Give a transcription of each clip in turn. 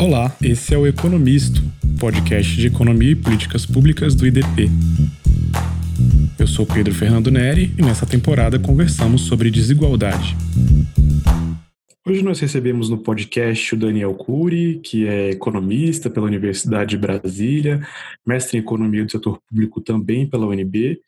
Olá, esse é o Economisto, podcast de economia e políticas públicas do IDP. Eu sou Pedro Fernando Neri e nessa temporada conversamos sobre desigualdade. Hoje nós recebemos no podcast o Daniel Cury, que é economista pela Universidade de Brasília, mestre em economia do setor público também pela UNB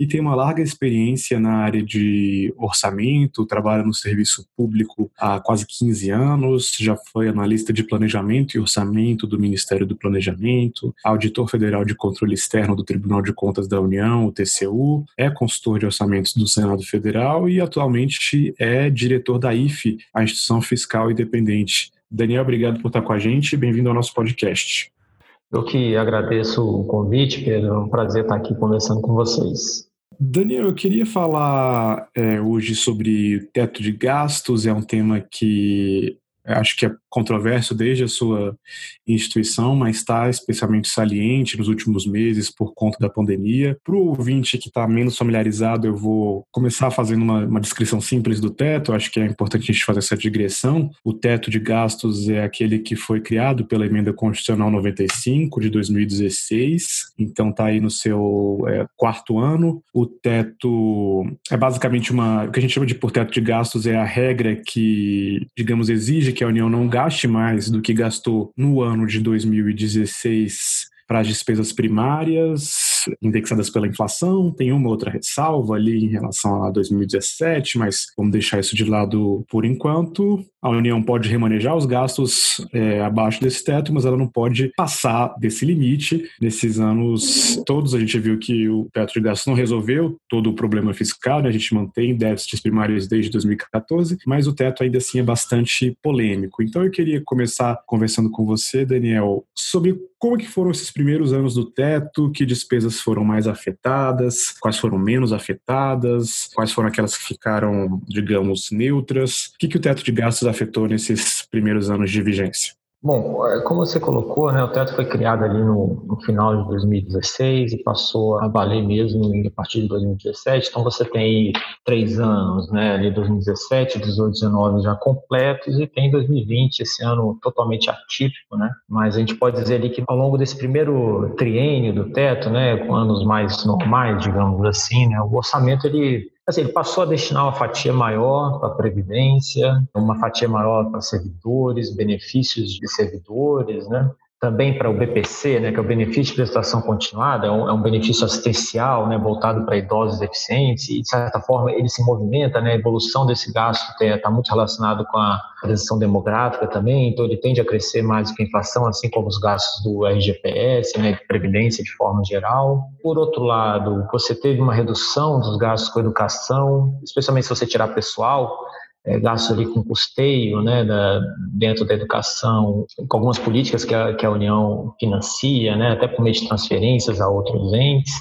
e tem uma larga experiência na área de orçamento, trabalha no serviço público há quase 15 anos, já foi analista de planejamento e orçamento do Ministério do Planejamento, auditor federal de controle externo do Tribunal de Contas da União, o TCU, é consultor de orçamentos do Senado Federal e atualmente é diretor da IFE, a instituição fiscal independente. Daniel, obrigado por estar com a gente e bem-vindo ao nosso podcast. Eu que agradeço o convite, Pedro. É um prazer estar aqui conversando com vocês. Daniel, eu queria falar é, hoje sobre teto de gastos, é um tema que acho que é controverso desde a sua instituição, mas está especialmente saliente nos últimos meses por conta da pandemia. Para o ouvinte que está menos familiarizado, eu vou começar fazendo uma, uma, descrição simples do teto. Acho que é importante a gente fazer essa digressão. O teto de gastos é aquele que foi criado pela Emenda Constitucional 95 de 2016, então está aí no seu é, quarto ano. O teto é basicamente uma. O que a gente chama de por teto de gastos é a regra que, digamos, exige que a União não gaste gaste mais do que gastou no ano de 2016 para as despesas primárias, indexadas pela inflação, tem uma outra ressalva ali em relação a 2017, mas vamos deixar isso de lado por enquanto. A União pode remanejar os gastos é, abaixo desse teto, mas ela não pode passar desse limite. Nesses anos todos, a gente viu que o teto de gastos não resolveu todo o problema fiscal, né? a gente mantém déficits primários desde 2014, mas o teto ainda assim é bastante polêmico. Então eu queria começar conversando com você, Daniel, sobre como que foram esses primeiros anos do teto, que despesas foram mais afetadas, quais foram menos afetadas, quais foram aquelas que ficaram, digamos, neutras? O que, que o teto de gastos afetou nesses primeiros anos de vigência? Bom, é, como você colocou, né, o teto foi criado ali no, no, final de 2016 e passou a valer mesmo a partir de 2017. Então você tem três anos, né, ali 2017, 18, 19 já completos e tem 2020, esse ano totalmente atípico, né. Mas a gente pode dizer ali que ao longo desse primeiro triênio do teto, né, com anos mais normais, digamos assim, né, o orçamento ele Assim, ele passou a destinar uma fatia maior para a Previdência, uma fatia maior para servidores, benefícios de servidores, né? Também para o BPC, né, que é o benefício de prestação continuada, é um, é um benefício assistencial, né, voltado para idosos deficientes, e de certa forma ele se movimenta, né, a evolução desse gasto está muito relacionado com a transição demográfica também, então ele tende a crescer mais do que a inflação, assim como os gastos do RGPS, né, de previdência de forma geral. Por outro lado, você teve uma redução dos gastos com educação, especialmente se você tirar pessoal, é, gasto ali com custeio né, da, dentro da educação, com algumas políticas que a, que a União financia, né, até por meio de transferências a outros entes.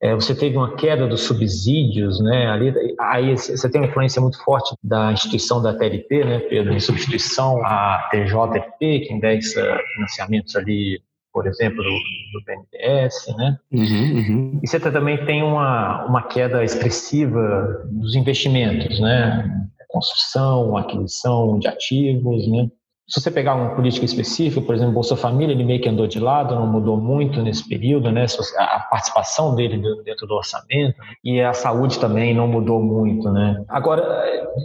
É, você teve uma queda dos subsídios, né, ali, aí você tem uma influência muito forte da instituição da TLP, né, Pedro, em substituição à TJFP, que indexa financiamentos ali por exemplo, do, do BNDES, né? Uhum, uhum. E você também tem uma, uma queda expressiva dos investimentos, né? Construção, aquisição de ativos, né? Se você pegar uma política específica, por exemplo, Bolsa Família, ele meio que andou de lado, não mudou muito nesse período, né? A participação dele dentro do orçamento e a saúde também não mudou muito, né? Agora,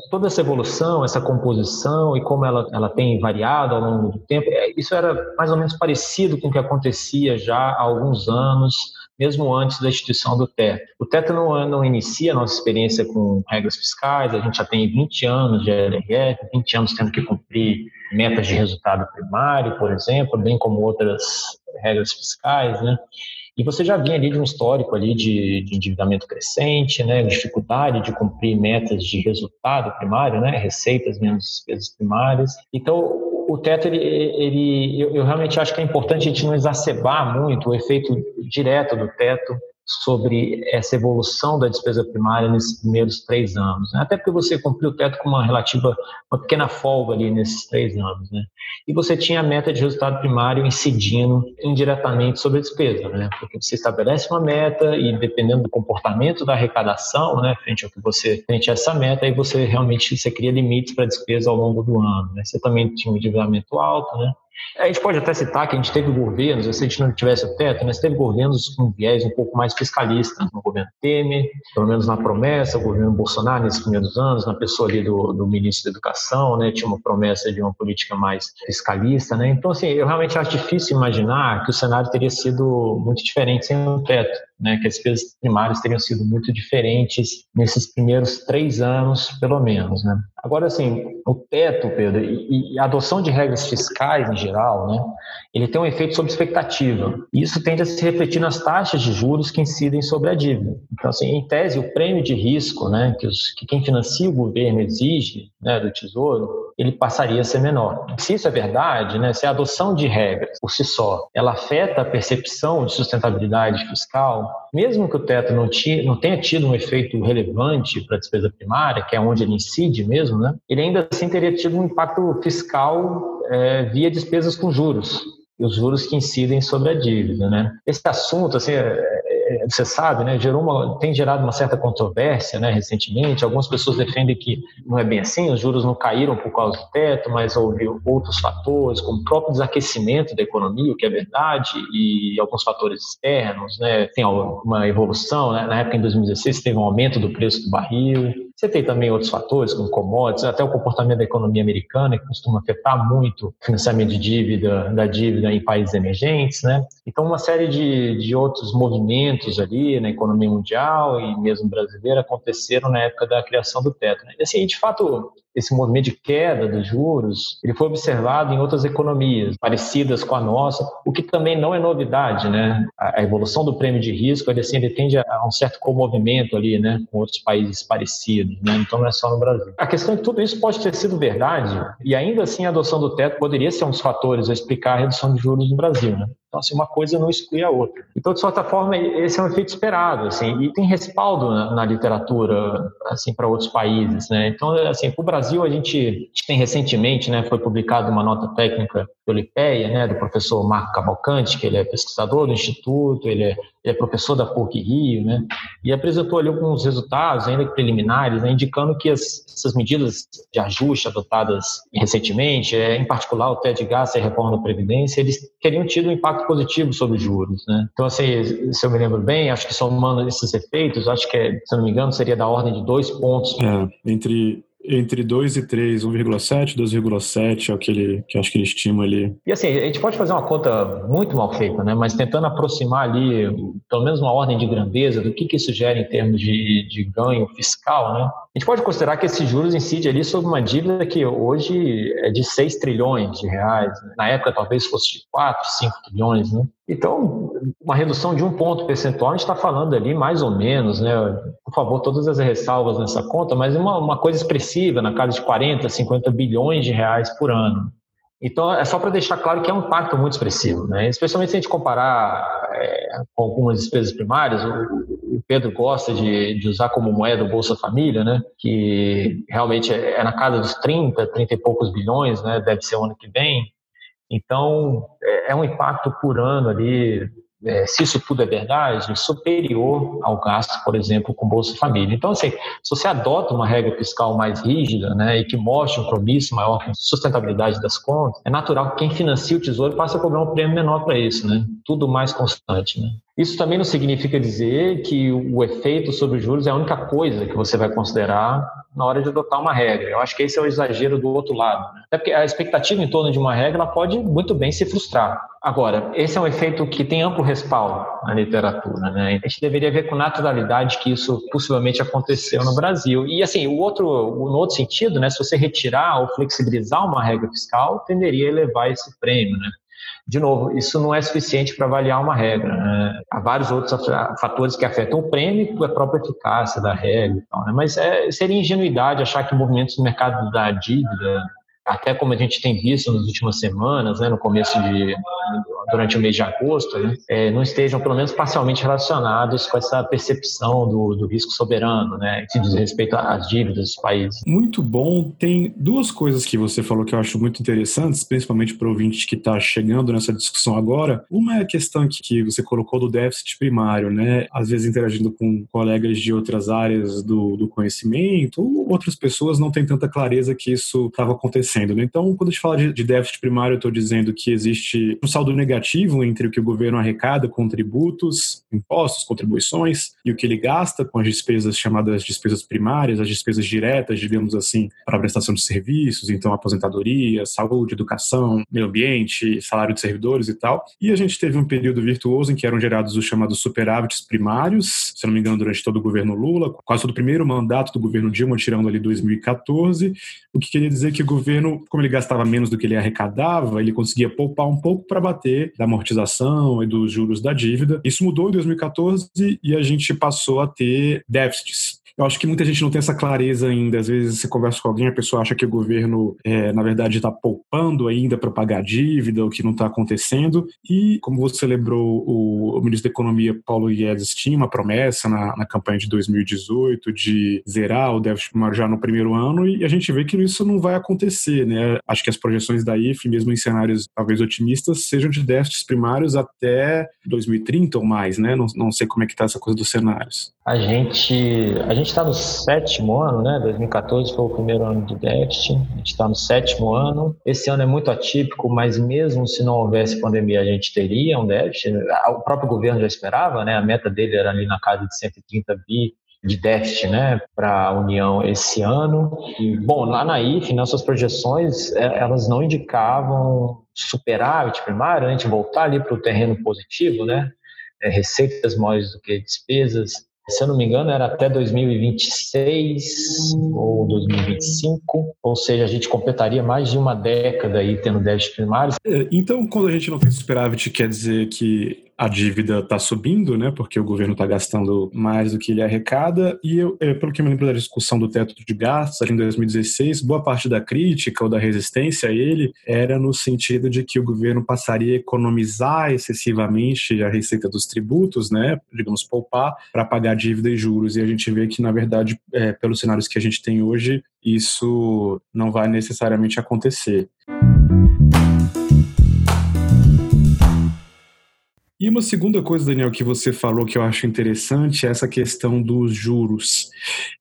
toda essa evolução, essa composição e como ela, ela tem variado ao longo do tempo, é, isso era mais ou menos parecido com o que acontecia já há alguns anos mesmo antes da instituição do teto. O teto não, não inicia a nossa experiência com regras fiscais, a gente já tem 20 anos de LRF, 20 anos tendo que cumprir metas de resultado primário, por exemplo, bem como outras regras fiscais, né? E você já vinha ali de um histórico ali de, de endividamento crescente, né, dificuldade de cumprir metas de resultado primário, né, receitas menos despesas primárias. Então, o teto, ele, ele eu, eu, realmente acho que é importante a gente não exacerbar muito o efeito direto do teto sobre essa evolução da despesa primária nesses primeiros três anos. Né? Até porque você cumpriu o teto com uma relativa, uma pequena folga ali nesses três anos. Né? E você tinha a meta de resultado primário incidindo indiretamente sobre a despesa, né? porque você estabelece uma meta e dependendo do comportamento da arrecadação, né, frente ao que você, frente a essa meta, aí você realmente você cria limites para a despesa ao longo do ano. Né? Você também tinha um endividamento alto, né? A gente pode até citar que a gente teve governos, se a gente não tivesse o teto, mas teve governos com viés um pouco mais fiscalista. No governo Temer, pelo menos na promessa, o governo Bolsonaro nesses primeiros anos, na pessoa ali do, do ministro da Educação, né, tinha uma promessa de uma política mais fiscalista. Né? Então, assim, eu realmente acho difícil imaginar que o cenário teria sido muito diferente sem o teto né, que as despesas primárias teriam sido muito diferentes nesses primeiros três anos, pelo menos. Né? Agora, assim, o teto, Pedro, e, a adoção de regras fiscais em geral, né, ele tem um efeito sobre expectativa. Isso tende a se refletir nas taxas de juros que incidem sobre a dívida. Então, assim, em tese, o prêmio de risco né, que, os, que quem financia o governo exige né, do Tesouro, ele passaria a ser menor. Se isso é verdade, né, se a adoção de regras por si só, ela afeta a percepção de sustentabilidade fiscal, mesmo que o teto não, tinha, não tenha tido um efeito relevante para a despesa primária, que é onde ele incide mesmo, né, ele ainda assim teria tido um impacto fiscal é, via despesas com juros e os juros que incidem sobre a dívida, né? Esse assunto, assim, é, você sabe, né, gerou uma, tem gerado uma certa controvérsia né, recentemente. Algumas pessoas defendem que não é bem assim, os juros não caíram por causa do teto, mas houve outros fatores, como o próprio desaquecimento da economia, o que é verdade, e alguns fatores externos. Né, tem uma evolução, né, na época em 2016 teve um aumento do preço do barril, você tem também outros fatores, como commodities, até o comportamento da economia americana, que costuma afetar muito o financiamento de dívida, da dívida em países emergentes, né? Então, uma série de, de outros movimentos ali na economia mundial e mesmo brasileira aconteceram na época da criação do teto. Né? E, assim, de fato, esse movimento de queda dos juros, ele foi observado em outras economias parecidas com a nossa, o que também não é novidade, né? A, evolução do prêmio de risco, ele, assim, ele tende a um certo comovimento ali, né, com outros países parecidos, né? Então não é só no Brasil. A questão é que tudo isso pode ter sido verdade e ainda assim a adoção do teto poderia ser um dos fatores a explicar a redução de juros no Brasil, né? Então, assim, uma coisa não exclui a outra. Então, de certa forma, esse é um efeito esperado, assim, e tem respaldo na, na literatura, assim, para outros países, né? Então, assim, para o Brasil, a gente, a gente, tem recentemente, né, foi publicada uma nota técnica pelo IPEA, né, do professor Marco Cavalcante, que ele é pesquisador do Instituto, ele é, ele é professor da PUC Rio, né, e apresentou ali alguns resultados, ainda preliminares, né, indicando que as, essas medidas de ajuste adotadas recentemente, é, em particular o TED Gás e a reforma da Previdência, eles teriam tido um impacto positivo sobre os juros, né. Então, assim, se eu me lembro bem, acho que somando esses efeitos, acho que, se não me engano, seria da ordem de dois pontos. É, entre entre 2 e 3, 1,7, 2,7 é o que ele que acho que ele estima ali. E assim, a gente pode fazer uma conta muito mal feita, né? Mas tentando aproximar ali, pelo menos uma ordem de grandeza do que, que isso gera em termos de, de ganho fiscal, né? A gente pode considerar que esses juros incidem ali sobre uma dívida que hoje é de 6 trilhões de reais. Né? Na época talvez fosse de 4, 5 trilhões, né? Então, uma redução de um ponto percentual, a gente está falando ali mais ou menos, né? Por favor, todas as ressalvas nessa conta, mas uma, uma coisa expressiva, na casa de 40, 50 bilhões de reais por ano. Então, é só para deixar claro que é um impacto muito expressivo, né? especialmente se a gente comparar é, com algumas despesas primárias. O, Pedro gosta de, de, usar como moeda o Bolsa Família, né? que realmente é, é, na casa dos 30, 30 e poucos bilhões, né? deve ser o ano que vem. Então, é, é um impacto por ano ali, é, se isso tudo é verdade, superior ao gasto, por exemplo, com Bolsa Família. Então, assim, se você adota uma regra fiscal mais rígida né, e que mostre um compromisso maior com sustentabilidade das contas, é natural que quem financia o Tesouro passe a cobrar um prêmio menor para isso, né? tudo mais constante. Né? Isso também não significa dizer que o efeito sobre os juros é a única coisa que você vai considerar na hora de adotar uma regra. Eu acho que esse é o exagero do outro lado. Né? Até porque a expectativa em torno de uma regra pode muito bem se frustrar. Agora, esse é um efeito que tem amplo respaldo na literatura. Né? A gente deveria ver com naturalidade que isso possivelmente aconteceu no Brasil. E assim, o outro, no outro sentido, né, se você retirar ou flexibilizar uma regra fiscal, tenderia a elevar esse prêmio. Né? De novo, isso não é suficiente para avaliar uma regra. Né? Há vários outros fatores que afetam o prêmio, a própria eficácia da regra. Tal, né? Mas é, seria ingenuidade achar que movimentos no mercado da dívida até como a gente tem visto nas últimas semanas, né, no começo de durante o mês de agosto, né, é, não estejam pelo menos parcialmente relacionados com essa percepção do, do risco soberano, né, que diz respeito às dívidas dos países. Muito bom. Tem duas coisas que você falou que eu acho muito interessantes, principalmente para o ouvinte que está chegando nessa discussão agora. Uma é a questão que, que você colocou do déficit primário, né, às vezes interagindo com colegas de outras áreas do, do conhecimento, outras pessoas não têm tanta clareza que isso estava acontecendo acontecendo. Né? Então, quando a gente fala de, de déficit primário, eu estou dizendo que existe um saldo negativo entre o que o governo arrecada com tributos, impostos, contribuições e o que ele gasta com as despesas chamadas despesas primárias, as despesas diretas, digamos assim, para a prestação de serviços, então aposentadoria, saúde, educação, meio ambiente, salário de servidores e tal. E a gente teve um período virtuoso em que eram gerados os chamados superávites primários, se não me engano, durante todo o governo Lula, quase todo o primeiro mandato do governo Dilma, tirando ali 2014, o que queria dizer que o governo, como ele gastava menos do que ele arrecadava, ele conseguia poupar um pouco para bater da amortização e dos juros da dívida. Isso mudou em 2014 e a gente passou a ter déficits eu acho que muita gente não tem essa clareza ainda. Às vezes você conversa com alguém, a pessoa acha que o governo, é, na verdade, está poupando ainda para pagar dívida, o que não está acontecendo. E, como você lembrou, o, o, ministro da Economia, Paulo Guedes, tinha uma promessa na, na campanha de 2018 de zerar o déficit primário já no primeiro ano, e a gente vê que isso não vai acontecer. Né? Acho que as projeções da IFE, mesmo em cenários talvez otimistas, sejam de déficits primários até 2030 ou mais. Né? Não, não sei como é que está essa coisa dos cenários. A gente, a gente está no sétimo ano, né? 2014 foi o primeiro ano de déficit, a gente está no sétimo ano. Esse ano é muito atípico, mas mesmo se não houvesse pandemia, a gente teria um déficit. O próprio governo já esperava, né? A meta dele era ali na casa de 130 bi de déficit né, para a União esse ano. E, bom, lá na IFE, nossas projeções, é, elas não indicavam superávit primário, né, a gente voltar ali para o terreno positivo, né, é, receitas maiores do que despesas, se eu não me engano, era até 2026 ou 2025, ou seja, a gente completaria mais de uma década aí tendo déficit primário. É, então, quando a gente não tem superávit, quer dizer que a dívida está subindo, né, porque o governo está gastando mais do que ele arrecada, e eu, é, pelo que eu me lembro da discussão do teto de gastos ali em 2016, boa parte da crítica ou da resistência a ele era no sentido de que o governo passaria a economizar excessivamente a receita dos tributos, né, digamos, poupar, para pagar dívida e juros, e a gente vê que, na verdade, é, pelos cenários que a gente tem hoje, isso não vai necessariamente acontecer. E uma segunda coisa, Daniel, que você falou que eu acho interessante é essa questão dos juros.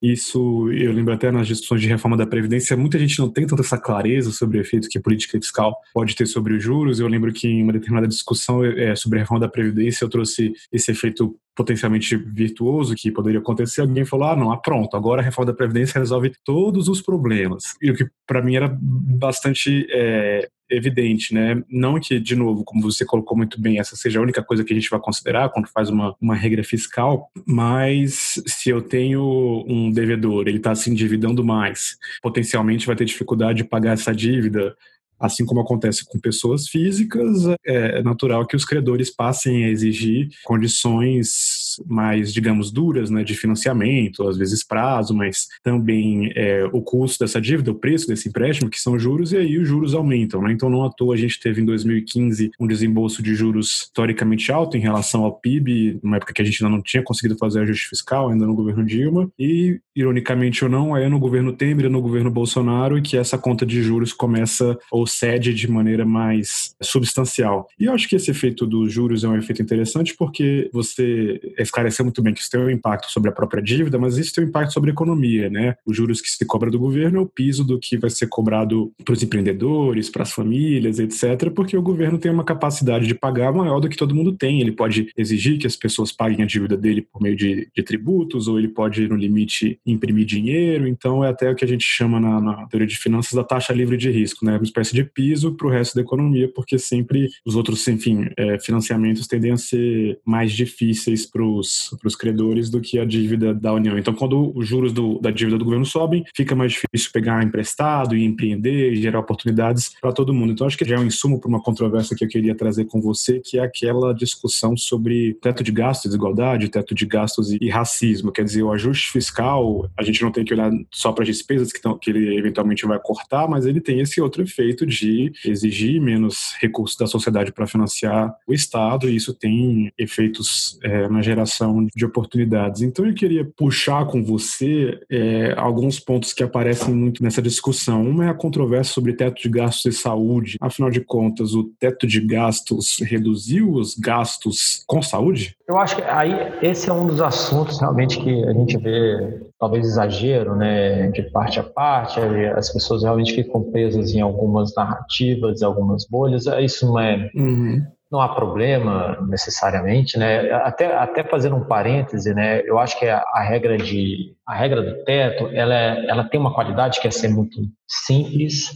Isso, eu lembro até nas discussões de reforma da Previdência, muita gente não tem tanta essa clareza sobre o efeito que a política fiscal pode ter sobre os juros. Eu lembro que em uma determinada discussão é, sobre a reforma da Previdência eu trouxe esse efeito potencialmente virtuoso que poderia acontecer, alguém falou: ah, não, ah, pronto, agora a reforma da Previdência resolve todos os problemas. E o que para mim era bastante é, evidente, né? Não que, de novo, como você colocou muito bem, essa seja a única coisa que a gente vai considerar quando faz uma, uma regra fiscal, mas se eu tenho um devedor, ele está se endividando mais, potencialmente vai ter dificuldade de pagar essa dívida, Assim como acontece com pessoas físicas, é natural que os credores passem a exigir condições mais, digamos, duras, né, de financiamento, às vezes prazo, mas também é, o custo dessa dívida, o preço desse empréstimo, que são juros, e aí os juros aumentam. Né? Então, não à toa, a gente teve em 2015 um desembolso de juros historicamente alto em relação ao PIB, numa época que a gente ainda não tinha conseguido fazer ajuste fiscal, ainda no governo Dilma, e, ironicamente ou não, é no governo Temer e no governo Bolsonaro que essa conta de juros começa ou cede de maneira mais substancial. E eu acho que esse efeito dos juros é um efeito interessante porque você esclareceu muito bem que isso tem um impacto sobre a própria dívida, mas isso tem um impacto sobre a economia, né? Os juros que se cobra do governo é o piso do que vai ser cobrado para os empreendedores, para as famílias, etc., porque o governo tem uma capacidade de pagar maior do que todo mundo tem. Ele pode exigir que as pessoas paguem a dívida dele por meio de, de tributos, ou ele pode, no limite, imprimir dinheiro. Então, é até o que a gente chama na, na teoria de finanças da taxa livre de risco, né? Uma espécie de piso para o resto da economia, porque sempre os outros, enfim, é, financiamentos tendem a ser mais difíceis para para os credores do que a dívida da União. Então, quando os juros do, da dívida do governo sobem, fica mais difícil pegar emprestado e empreender e gerar oportunidades para todo mundo. Então, acho que já é um insumo para uma controvérsia que eu queria trazer com você, que é aquela discussão sobre teto de gastos, desigualdade, teto de gastos e, e racismo. Quer dizer, o ajuste fiscal, a gente não tem que olhar só para as despesas que, tão, que ele eventualmente vai cortar, mas ele tem esse outro efeito de exigir menos recursos da sociedade para financiar o Estado, e isso tem efeitos é, na geração de oportunidades. Então eu queria puxar com você é, alguns pontos que aparecem muito nessa discussão. Uma é a controvérsia sobre teto de gastos e saúde. Afinal de contas, o teto de gastos reduziu os gastos com saúde? Eu acho que aí esse é um dos assuntos realmente que a gente vê talvez exagero, né, de parte a parte, as pessoas realmente ficam presas em algumas narrativas, em algumas bolhas. Isso não é uhum não há problema necessariamente, né? Até, até fazendo um parêntese, né? Eu acho que a, a regra de a regra do teto, ela, é, ela tem uma qualidade que é ser muito simples.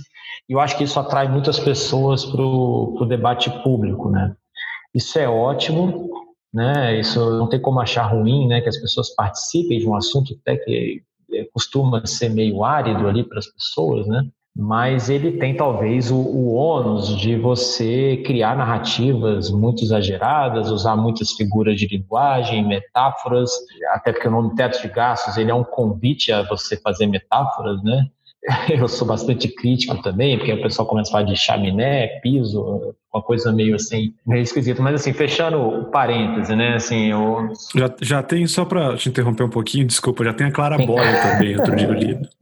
E eu acho que isso atrai muitas pessoas para o debate público, né? Isso é ótimo, né? Isso não tem como achar ruim, né? Que as pessoas participem de um assunto até que costuma ser meio árido ali para as pessoas, né? mas ele tem talvez o, o ônus de você criar narrativas muito exageradas, usar muitas figuras de linguagem, metáforas, até porque o nome teto de gastos ele é um convite a você fazer metáforas, né? Eu sou bastante crítico também, porque o pessoal começa a falar de chaminé, piso, uma coisa meio assim, meio esquisita. Mas assim, fechando o parêntese, né? Assim, eu... já, já tem, só para te interromper um pouquinho, desculpa, já tem a Clara Boia também, outro dia lido.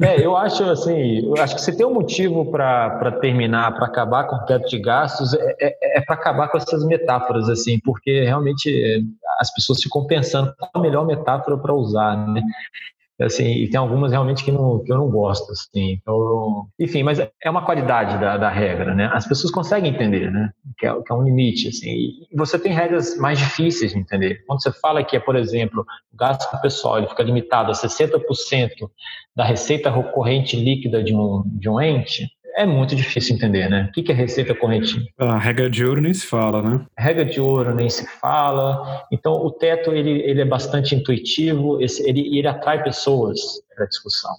É, eu acho assim, eu acho que se tem um motivo para terminar, para acabar com o teto de gastos, é, é, é para acabar com essas metáforas, assim, porque realmente as pessoas ficam pensando qual a melhor metáfora para usar, né? Assim, e tem algumas realmente que, não, que eu não gosto, assim, então, enfim, mas é uma qualidade da, da regra, né, as pessoas conseguem entender, né, que é, que é um limite, assim, e você tem regras mais difíceis de entender, quando você fala que é, por exemplo, o gasto pessoal, ele fica limitado a 60% da receita recorrente líquida de um, de um ente, é muito difícil entender, né? O que é receita corrente? A regra de ouro nem se fala, né? A regra de ouro nem se fala. Então, o teto ele, ele é bastante intuitivo, ele, ele atrai pessoas para a discussão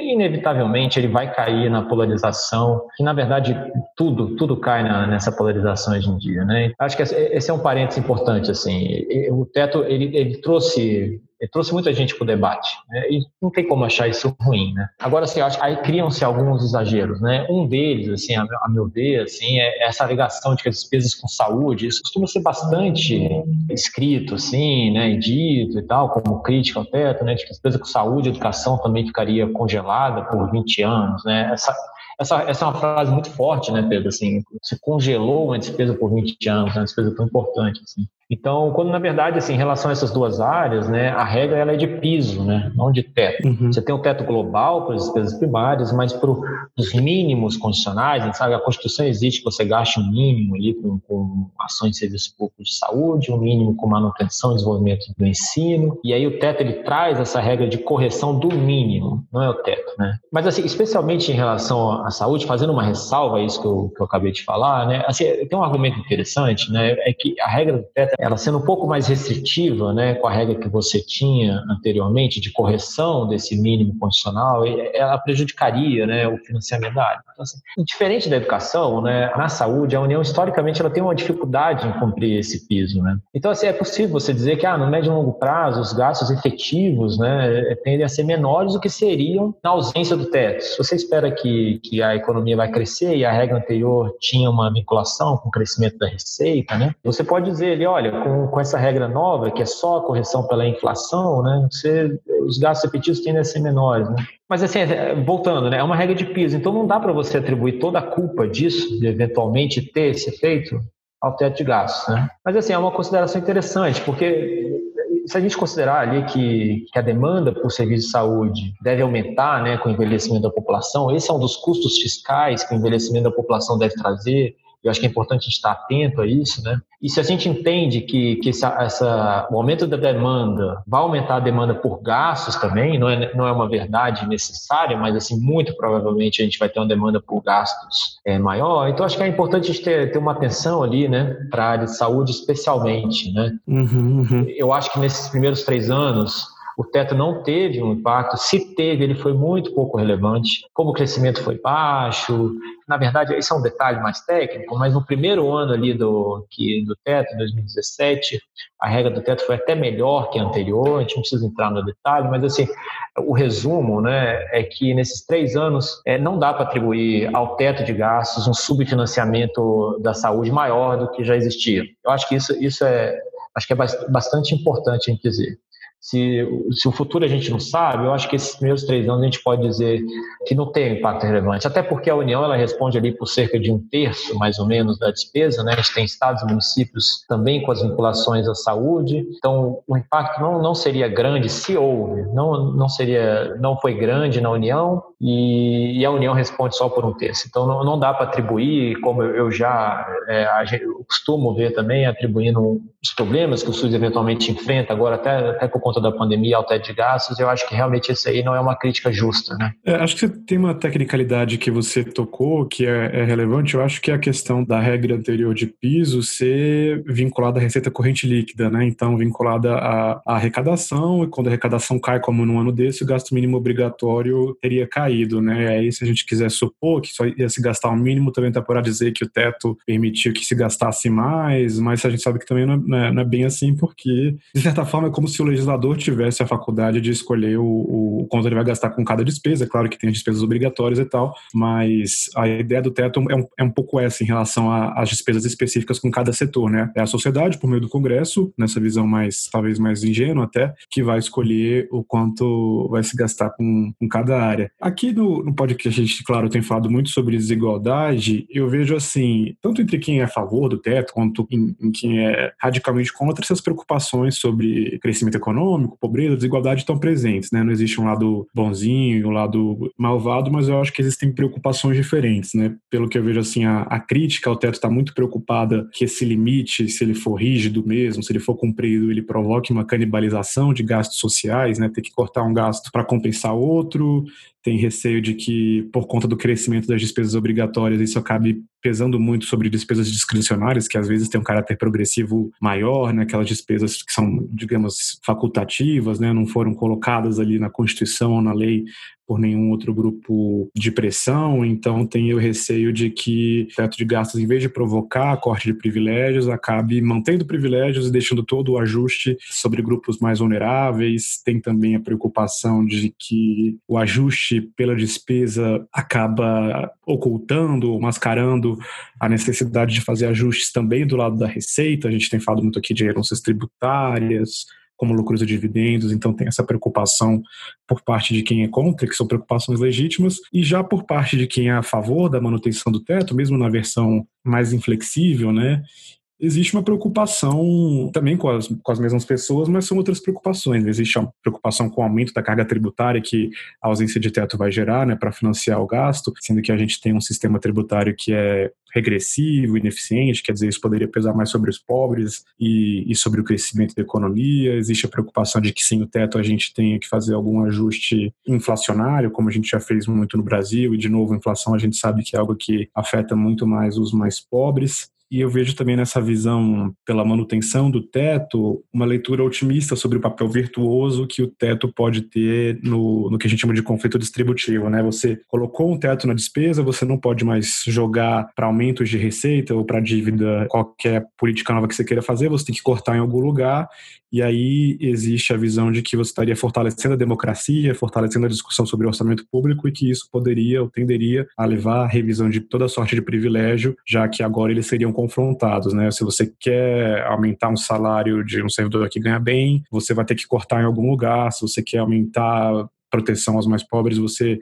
inevitavelmente ele vai cair na polarização, que na verdade tudo, tudo cai na, nessa polarização hoje em dia, né? Acho que esse é um parênteses importante, assim, o teto, ele, ele trouxe ele trouxe muita gente para o debate, né? e não tem como achar isso ruim, né? Agora, assim, acho aí criam-se alguns exageros, né? Um deles, assim, a, a, meu ver, assim, é essa alegação de que as despesas com saúde, isso costuma ser bastante escrito, assim, né, e dito e tal, como crítica ao teto, né, de que despesa com saúde e educação também ficaria congelada por 20 anos, né? Essa, essa, essa é uma frase muito forte, né, Pedro? Assim, você congelou uma despesa por 20 anos, né, uma despesa tão importante. Assim. Então, quando na verdade, assim, em relação a essas duas áreas, né, a regra ela é de piso, né, não de teto. Uhum. Você tem o teto global para as despesas primárias, mas para os mínimos condicionais, sabe a Constituição existe que você gaste um mínimo ali com, com ações de serviço público de saúde, um mínimo com manutenção e desenvolvimento do ensino, e aí o teto ele traz essa regra de correção do mínimo, não é o teto, né? Mas assim, especialmente em relação à saúde, fazendo uma ressalva a isso que eu, que eu acabei de falar, né? Assim, tem um argumento interessante, né? É que a regra do teto ela sendo um pouco mais restritiva, né, com a regra que você tinha anteriormente de correção desse mínimo condicional, ela prejudicaria, né, o financiamento da área. Então, assim, diferente da educação, né, na saúde, a União historicamente ela tem uma dificuldade em cumprir esse piso, né. Então, assim, é possível você dizer que, ah, no médio e longo prazo, os gastos efetivos, né, tendem a ser menores do que seriam na ausência do teto. Se você espera que, que a economia vai crescer e a regra anterior tinha uma vinculação com o crescimento da receita, né, você pode dizer ali, olha, com, com essa regra nova, que é só a correção pela inflação, né, você, os gastos efetivos tendem a ser menores. Né? Mas assim, é, voltando, né, é uma regra de piso, então não dá para você atribuir toda a culpa disso, de eventualmente ter esse efeito, ao teto de gastos. Né? Mas assim, é uma consideração interessante, porque se a gente considerar ali que, que, a demanda por serviço de saúde deve aumentar né, com o envelhecimento da população, esse é um dos custos fiscais que o envelhecimento da população deve trazer, eu acho que é importante a gente estar atento a isso, né? E se a gente entende que, que essa, essa, o aumento da demanda vai aumentar a demanda por gastos também, não é, não é uma verdade necessária, mas assim, muito provavelmente a gente vai ter uma demanda por gastos é, maior. Então, acho que é importante a gente ter, ter uma atenção ali, né, para a área de saúde especialmente, né? Uhum, uhum. Eu acho que nesses primeiros três anos, o teto não teve um impacto, se teve, ele foi muito pouco relevante, como o crescimento foi baixo, na verdade, esse é um detalhe mais técnico, mas no primeiro ano ali do, que, do teto, 2017, a regra do teto foi até melhor que a anterior, a gente não precisa entrar no detalhe, mas assim, o resumo né, é que nesses três anos é, não dá para atribuir ao teto de gastos um subfinanciamento da saúde maior do que já existia. Eu acho que isso, isso é, acho que é bastante importante em dizer. Se, se o futuro a gente não sabe, eu acho que esses primeiros três anos a gente pode dizer que não tem impacto relevante, até porque a União ela responde ali por cerca de um terço, mais ou menos, da despesa, né? A gente tem estados e municípios também com as vinculações à saúde, então o impacto não, não seria grande se houve, não, não seria, não foi grande na União e, e a União responde só por um terço, então não, não dá para atribuir, como eu, já é, eu costumo ver também, atribuindo os problemas que o SUS eventualmente enfrenta agora, até, até por conta da pandemia, ao teto de gastos, eu acho que realmente isso aí não é uma crítica justa, né? É, acho que tem uma tecnicalidade que você tocou que é, é, relevante, eu acho que é a questão da regra anterior de piso ser vinculada à receita corrente líquida, né? Então, vinculada à, à arrecadação, e quando a arrecadação cai como num ano desse, o gasto mínimo obrigatório teria caído, né? Aí, se a gente quiser supor que só ia se gastar o um mínimo, também tá por dizer que o teto permitiu que se gastasse mais, mas a gente sabe que também não é, não é bem assim, porque, de certa forma, é como se o legislador tivesse a faculdade de escolher o, o quanto ele vai gastar com cada despesa. É claro que tem despesas obrigatórias e tal, mas a ideia do teto é um, é um pouco essa em relação às despesas específicas com cada setor, né? É a sociedade, por meio do Congresso, nessa visão mais, talvez mais ingênua até, que vai escolher o quanto vai se gastar com, com cada área. Aqui no, no podcast, a gente, claro, tem falado muito sobre desigualdade. Eu vejo assim, tanto entre quem é a favor do teto, quanto em, em quem é radicalmente contra, essas preocupações sobre crescimento econômico, pobreza, desigualdade estão presentes, né? Não existe um lado bonzinho, um lado malvado, mas eu acho que existem preocupações diferentes, né? Pelo que eu vejo assim, a, a crítica ao teto está muito preocupada que esse limite, se ele for rígido mesmo, se ele for cumprido, ele provoque uma canibalização de gastos sociais, né? Ter que cortar um gasto para compensar outro, tem receio de que, por conta do crescimento das despesas obrigatórias, isso acabe pesando muito sobre despesas discricionárias, que às vezes tem um caráter progressivo maior, né? aquelas despesas que são, digamos, facultativas, né? não foram colocadas ali na Constituição ou na lei por nenhum outro grupo de pressão, então tem o receio de que o teto de gastos, em vez de provocar corte de privilégios, acabe mantendo privilégios e deixando todo o ajuste sobre grupos mais vulneráveis. Tem também a preocupação de que o ajuste pela despesa acaba ocultando, mascarando a necessidade de fazer ajustes também do lado da receita. A gente tem falado muito aqui de heranças tributárias, como lucros e dividendos, então tem essa preocupação por parte de quem é contra, que são preocupações legítimas, e já por parte de quem é a favor da manutenção do teto, mesmo na versão mais inflexível, né, existe uma preocupação também com as, com as mesmas pessoas, mas são outras preocupações. Existe uma preocupação com o aumento da carga tributária que a ausência de teto vai gerar né, para financiar o gasto, sendo que a gente tem um sistema tributário que é regressivo, ineficiente, quer dizer, isso poderia pesar mais sobre os pobres e, e, sobre o crescimento da economia. Existe a preocupação de que sem o teto a gente tenha que fazer algum ajuste inflacionário, como a gente já fez muito no Brasil, e de novo, inflação a gente sabe que é algo que afeta muito mais os mais pobres. E eu vejo também nessa visão pela manutenção do teto uma leitura otimista sobre o papel virtuoso que o teto pode ter no, no que a gente chama de conflito distributivo. Né? Você colocou um teto na despesa, você não pode mais jogar para aumentos de receita ou para dívida qualquer política nova que você queira fazer, você tem que cortar em algum lugar. E aí existe a visão de que você estaria fortalecendo a democracia, fortalecendo a discussão sobre o orçamento público e que isso poderia ou tenderia a levar à revisão de toda sorte de privilégio, já que agora eles seriam confrontados, né? Se você quer aumentar um salário de um servidor que ganha bem, você vai ter que cortar em algum lugar. Se você quer aumentar proteção aos mais pobres, você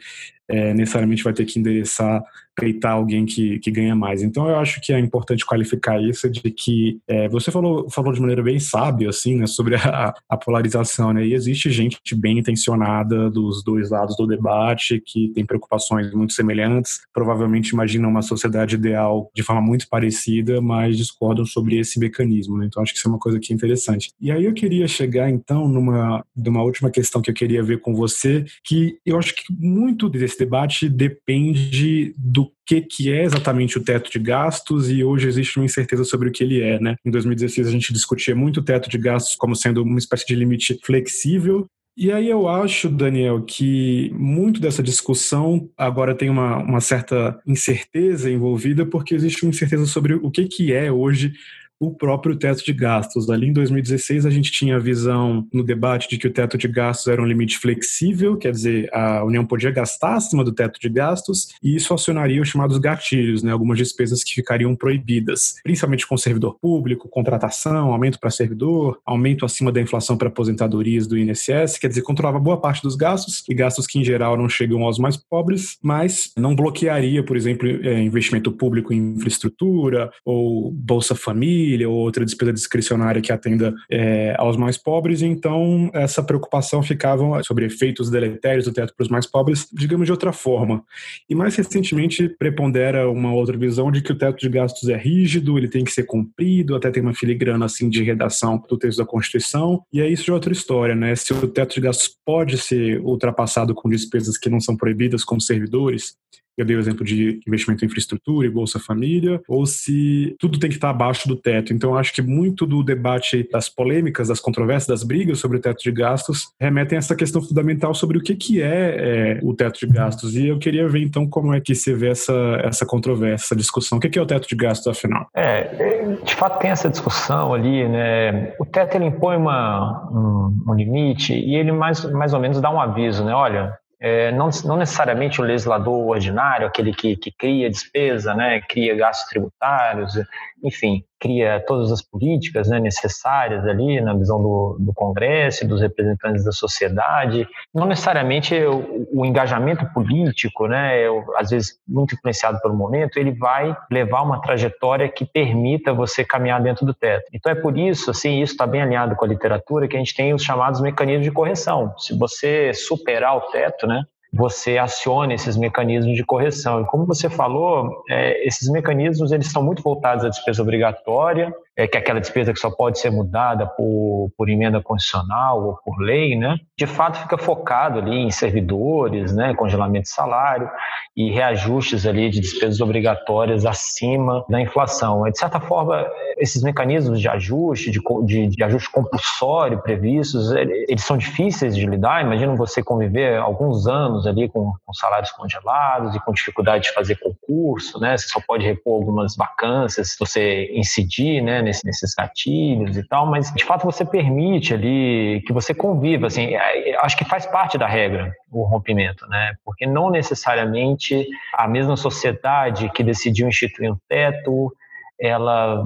é, necessariamente vai ter que endereçar peitar alguém que, que ganha mais. Então eu acho que é importante qualificar isso de que é, você falou, falou de maneira bem sábia assim, né, sobre a, a, polarização, né? E existe gente bem intencionada dos dois lados do debate que tem preocupações muito semelhantes, provavelmente imaginam uma sociedade ideal de forma muito parecida, mas discordam sobre esse mecanismo. Né? Então acho que isso é uma coisa que é interessante. E aí eu queria chegar então numa, numa última questão que eu queria ver com você, que eu acho que muito desse debate depende do que, que é exatamente o teto de gastos e hoje existe uma incerteza sobre o que ele é. Né? Em 2016 a gente discutia muito o teto de gastos como sendo uma espécie de limite flexível e aí eu acho, Daniel, que muito dessa discussão agora tem uma, uma certa incerteza envolvida, porque existe uma incerteza sobre o que, que é hoje o próprio teto de gastos. Ali em 2016 a gente tinha a visão no debate de que o teto de gastos era um limite flexível, quer dizer, a União podia gastar acima do teto de gastos e isso acionaria os chamados gatilhos, né, algumas despesas que ficariam proibidas, principalmente com servidor público, contratação, aumento para servidor, aumento acima da inflação para aposentadorias do INSS, quer dizer, controlava boa parte dos gastos e gastos que em geral não chegam aos mais pobres, mas não bloquearia, por exemplo, é, investimento público em infraestrutura ou Bolsa Família ou outra despesa discricionária que atenda é, aos mais pobres. Então, essa preocupação ficava sobre efeitos deletérios do teto para os mais pobres, digamos de outra forma. E mais recentemente prepondera uma outra visão de que o teto de gastos é rígido, ele tem que ser cumprido, até tem uma filigrana assim de redação do texto da Constituição. E é isso de outra história, né? Se o teto de gastos pode ser ultrapassado com despesas que não são proibidas como servidores, eu dei o exemplo de investimento em infraestrutura e Bolsa Família, ou se tudo tem que estar abaixo do teto. Então, acho que muito do debate das polêmicas, das controvérsias, das brigas sobre o teto de gastos remetem a essa questão fundamental sobre o que, que é, é o teto de gastos. E eu queria ver, então, como é que se vê essa, essa controvérsia, essa discussão. O que, que é o teto de gastos, afinal? É, de fato, tem essa discussão ali, né? O teto, ele impõe uma, um, um limite e ele mais, mais ou menos dá um aviso, né? Olha, é, não, não, necessariamente o legislador ordinário, aquele que, que cria despesa, né, cria gastos tributários, enfim, cria todas as políticas né, necessárias ali na visão do, do Congresso dos representantes da sociedade. Não necessariamente o, o engajamento político, né, às vezes muito influenciado pelo momento, ele vai levar uma trajetória que permita você caminhar dentro do teto. Então é por isso, assim, isso está bem alinhado com a literatura, que a gente tem os chamados mecanismos de correção. Se você superar o teto, né, você acione esses mecanismos de correção. E como você falou, é, esses mecanismos eles são muito voltados à despesa obrigatória, é, que é aquela despesa que só pode ser mudada por, por emenda constitucional ou por lei, né? De fato, fica focado ali em servidores, né? Congelamento de salário e reajustes ali de despesas obrigatórias acima da inflação. De certa forma, esses mecanismos de ajuste, de, de, de ajuste compulsório previstos, eles são difíceis de lidar. Imagina você conviver alguns anos ali com, com salários congelados e com dificuldade de fazer concurso, né? Você só pode repor algumas vacâncias você incidir, né? Nesse, nesses gatilhos e tal, mas de fato você permite ali que você conviva, assim, é, acho que faz parte da regra o rompimento, né? Porque não necessariamente a mesma sociedade que decidiu instituir um teto ela,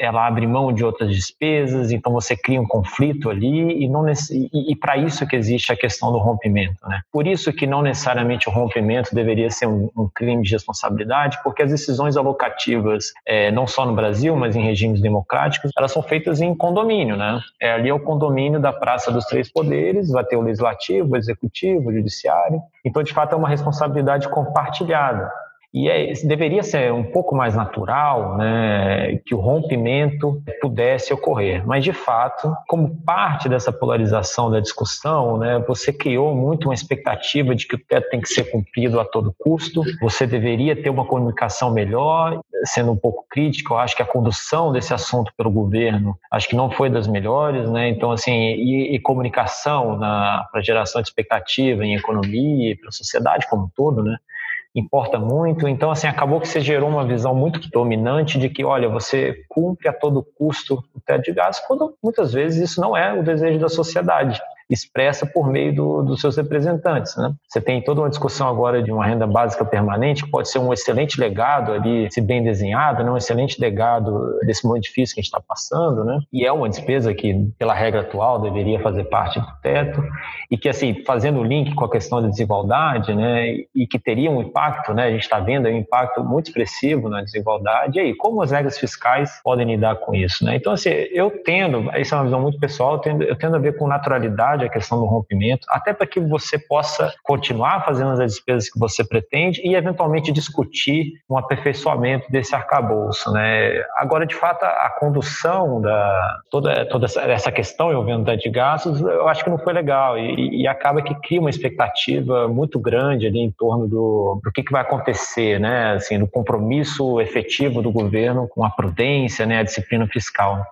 ela abre mão de outras despesas, então você cria um conflito ali e, não, e, e para isso que existe a questão do rompimento. Né? Por isso que não necessariamente o rompimento deveria ser um, um crime de responsabilidade, porque as decisões alocativas, é, não só no Brasil, mas em regimes democráticos, elas são feitas em condomínio. Né? É, ali é o condomínio da Praça dos Três Poderes, vai ter o legislativo, o executivo, o judiciário. Então, de fato, é uma responsabilidade compartilhada. E é, deveria ser um pouco mais natural né, que o rompimento pudesse ocorrer. Mas, de fato, como parte dessa polarização da discussão, né, você criou muito uma expectativa de que o teto tem que ser cumprido a todo custo, você deveria ter uma comunicação melhor, sendo um pouco crítico, eu acho que a condução desse assunto pelo governo, acho que não foi das melhores, né? Então, assim, e, e comunicação para geração de expectativa em economia e para a sociedade como um todo, né? Importa muito. Então, assim, acabou que você gerou uma visão muito dominante de que, olha, você cumpre a todo custo o teto de gastos, quando muitas vezes isso não é o desejo da sociedade expressa por meio do, dos seus representantes. Né? Você tem toda uma discussão agora de uma renda básica permanente, que pode ser um excelente legado ali, se bem desenhado, né? um excelente legado desse momento difícil que a gente está passando, né? e é uma despesa que, pela regra atual, deveria fazer parte do teto, e que, assim, fazendo o link com a questão da desigualdade, né? e que teria um impacto, né? a gente está vendo um impacto muito expressivo na desigualdade, e aí, como as regras fiscais podem lidar com isso? Né? Então, assim, eu tendo, isso é uma visão muito pessoal, eu tendo, eu tendo a ver com naturalidade a questão do rompimento, até para que você possa continuar fazendo as despesas que você pretende e, eventualmente, discutir um aperfeiçoamento desse arcabouço. Né? Agora, de fato, a condução da toda, toda essa questão envolvendo de gastos, eu acho que não foi legal e, e, acaba que cria uma expectativa muito grande ali em torno do, do que, que vai acontecer, né? assim, do compromisso efetivo do governo com a prudência, né? a disciplina fiscal.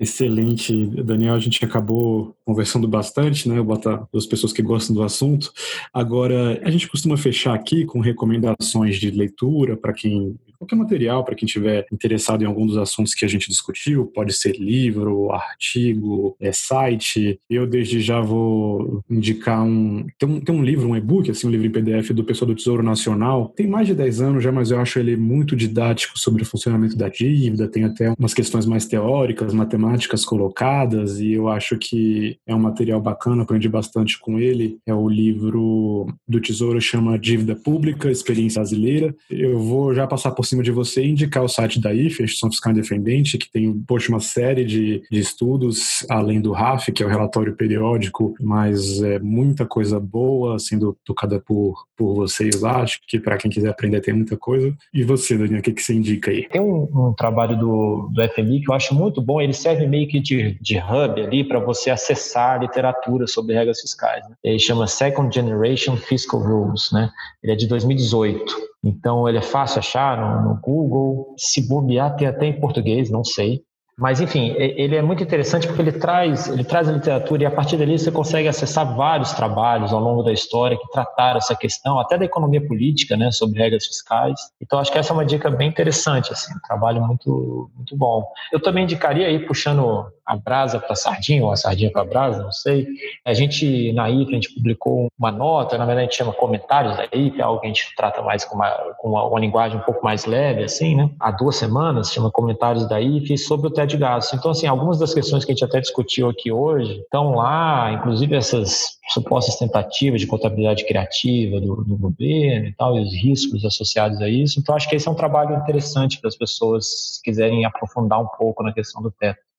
Excelente, Daniel. A gente acabou conversando bastante, né? Bota duas pessoas que gostam do assunto. Agora, a gente costuma fechar aqui com recomendações de leitura para quem qualquer material para quem tiver interessado em algum dos assuntos que a gente discutiu, pode ser livro, artigo, é, site. Eu desde já vou indicar um tem, um. tem um livro, um e-book, assim, um livro em PDF do pessoal do Tesouro Nacional. Tem mais de 10 anos já, mas eu acho ele muito didático sobre o funcionamento da dívida, tem até umas questões mais teóricas, matemáticas colocadas, e eu acho que é um material bacana, aprendi bastante com ele. É o livro do Tesouro, chama Dívida Pública, Experiência Brasileira. Eu vou já passar por cima de você indicar o site da IFE, Instituição Fiscal Independente, que tem poxa, uma série de, de estudos, além do RAF, que é o relatório periódico, mas é muita coisa boa sendo tocada por, por vocês lá. Acho que para quem quiser aprender tem muita coisa. E você, Daniel, o que, que você indica aí? Tem um, um trabalho do, do FMI que eu acho muito bom, ele serve meio que de, de hub ali para você acessar literatura sobre regras fiscais. Né? Ele chama Second Generation Fiscal Rules, né? Ele é de 2018. Então ele é fácil achar no, no Google. Se bobear, tem até em português, não sei. Mas, enfim, ele é muito interessante porque ele traz, ele traz a literatura e a partir dali você consegue acessar vários trabalhos ao longo da história que trataram essa questão, até da economia política, né, sobre regras fiscais. Então, acho que essa é uma dica bem interessante, assim, um trabalho muito, muito bom. Eu também indicaria aí, puxando a brasa para a sardinha, ou a sardinha para a brasa, não sei. A gente, na IFE, a gente publicou uma nota, na verdade a gente chama comentários da IFE, algo que a gente trata mais com uma, com uma, uma linguagem um pouco mais leve, assim, né? Há duas semanas, chama comentários da IFE sobre o teto de gastos. Então, assim, algumas das questões que a gente até discutiu aqui hoje estão lá, inclusive essas supostas tentativas de contabilidade criativa do, do, governo e tal, e os riscos associados a isso. Então, acho que esse é um trabalho interessante para as pessoas que quiserem aprofundar um pouco na questão do teto.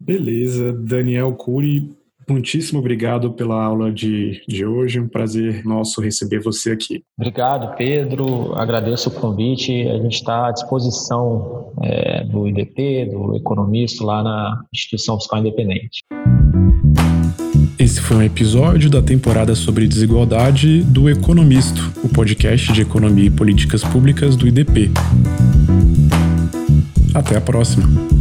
Beleza, Daniel Cury, muitíssimo obrigado pela aula de, de hoje, um prazer nosso receber você aqui. Obrigado, Pedro, agradeço o convite, a gente está à disposição é, do IDP, do economista lá na Instituição Fiscal Independente. Esse foi um episódio da temporada sobre desigualdade do Economisto, o podcast de economia e políticas públicas do IDP. Até a próxima.